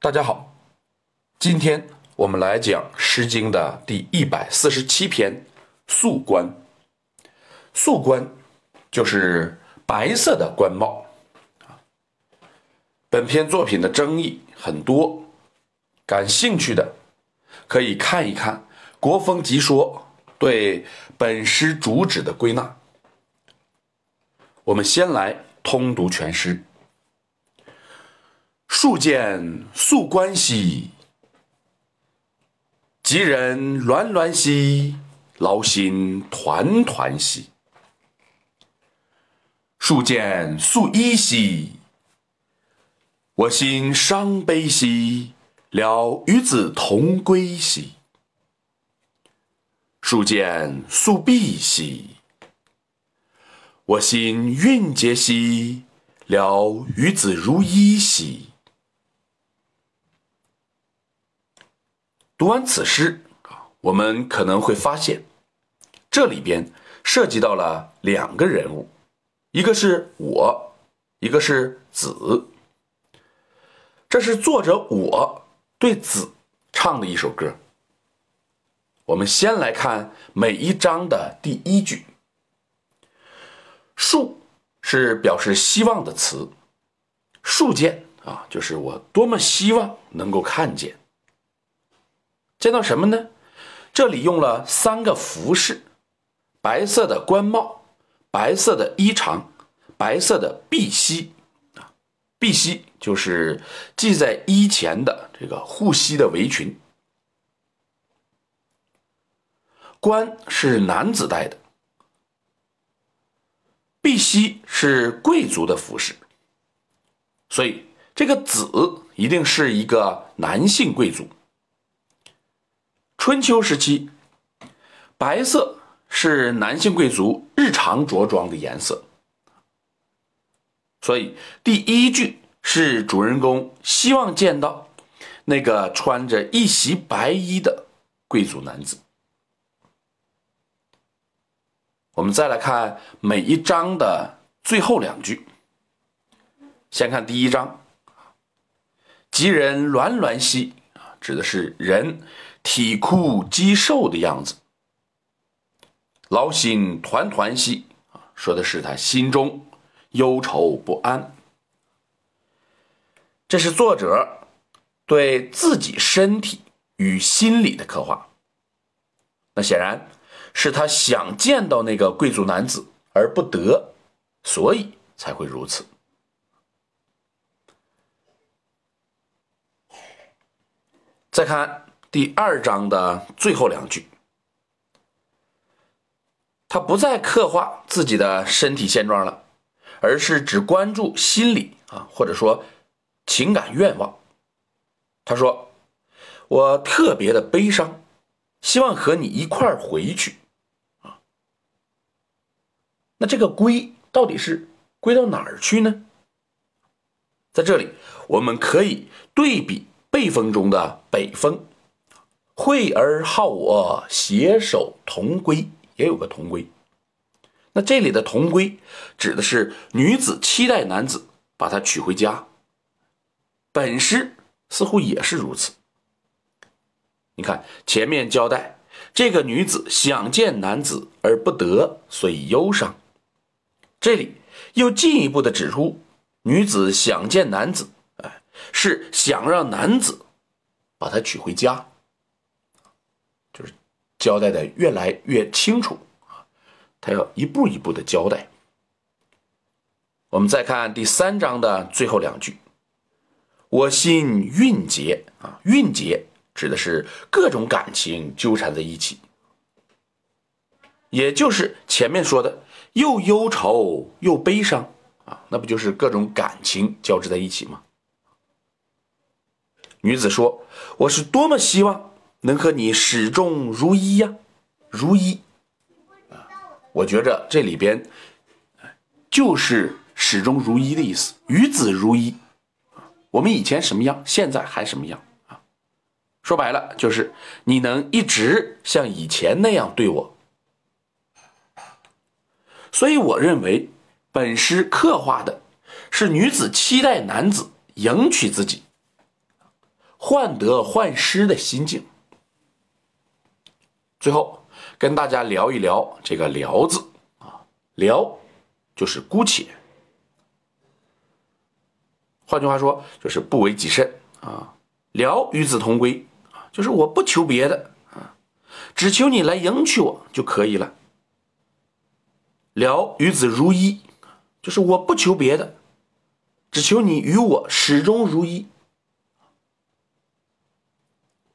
大家好，今天我们来讲《诗经》的第一百四十七篇《素冠》。素冠就是白色的冠帽。本篇作品的争议很多，感兴趣的可以看一看《国风集说》对本诗主旨的归纳。我们先来通读全诗。树见素冠兮，吉人鸾鸾兮，劳心团团兮。树见素衣兮，我心伤悲兮，了与子同归兮。树见素璧兮，我心蕴结兮，了与子如一兮。读完此诗啊，我们可能会发现，这里边涉及到了两个人物，一个是我，一个是子。这是作者我对子唱的一首歌。我们先来看每一章的第一句，“树”是表示希望的词，“树见”啊，就是我多么希望能够看见。见到什么呢？这里用了三个服饰：白色的官帽、白色的衣裳、白色的碧玺。啊，碧玺就是系在衣前的这个护膝的围裙。冠是男子戴的，碧玺是贵族的服饰，所以这个子一定是一个男性贵族。春秋时期，白色是男性贵族日常着装的颜色，所以第一句是主人公希望见到那个穿着一袭白衣的贵族男子。我们再来看每一章的最后两句，先看第一章，“吉人鸾鸾兮”，指的是人。体枯肌瘦的样子，劳心团团兮啊，说的是他心中忧愁不安。这是作者对自己身体与心理的刻画。那显然是他想见到那个贵族男子而不得，所以才会如此。再看。第二章的最后两句，他不再刻画自己的身体现状了，而是只关注心理啊，或者说情感愿望。他说：“我特别的悲伤，希望和你一块儿回去啊。那这个归到底是归到哪儿去呢？在这里，我们可以对比背风中的北风。”惠而好我，携手同归，也有个同归。那这里的同归，指的是女子期待男子把她娶回家。本诗似乎也是如此。你看前面交代，这个女子想见男子而不得，所以忧伤。这里又进一步的指出，女子想见男子，是想让男子把她娶回家。就是交代的越来越清楚啊，他要一步一步的交代。我们再看第三章的最后两句：“我心蕴结啊，蕴结指的是各种感情纠缠在一起，也就是前面说的又忧愁又悲伤啊，那不就是各种感情交织在一起吗？”女子说：“我是多么希望。”能和你始终如一呀，如一啊！我觉着这里边就是始终如一的意思，与子如一。我们以前什么样，现在还什么样啊？说白了就是你能一直像以前那样对我。所以我认为本诗刻画的是女子期待男子迎娶自己，患得患失的心境。最后跟大家聊一聊这个“聊”字啊，“聊”就是姑且，换句话说就是不为己甚啊，“聊与子同归”啊，就是我不求别的啊，只求你来迎娶我就可以了。聊与子如一，就是我不求别的，只求你与我始终如一。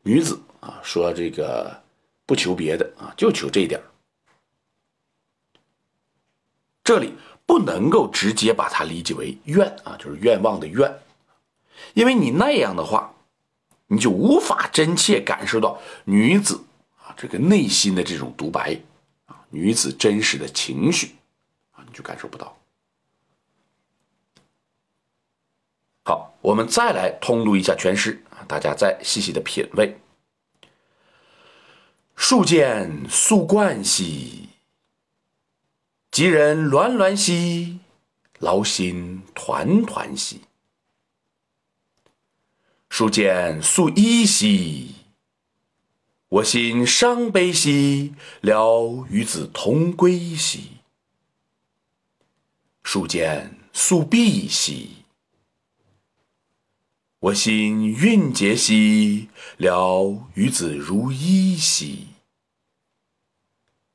女子啊，说这个不求别的啊，就求这一点这里不能够直接把它理解为愿啊，就是愿望的愿，因为你那样的话，你就无法真切感受到女子啊这个内心的这种独白啊，女子真实的情绪啊，你就感受不到。好，我们再来通读一下全诗。大家再细细的品味。树间宿冠兮，吉人鸾鸾兮，劳心团团兮。树间宿衣兮，我心伤悲兮，聊与子同归兮。树间宿碧兮。我心蕴结兮，聊与子如一兮。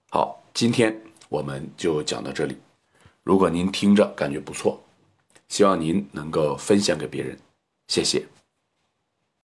好，今天我们就讲到这里。如果您听着感觉不错，希望您能够分享给别人，谢谢。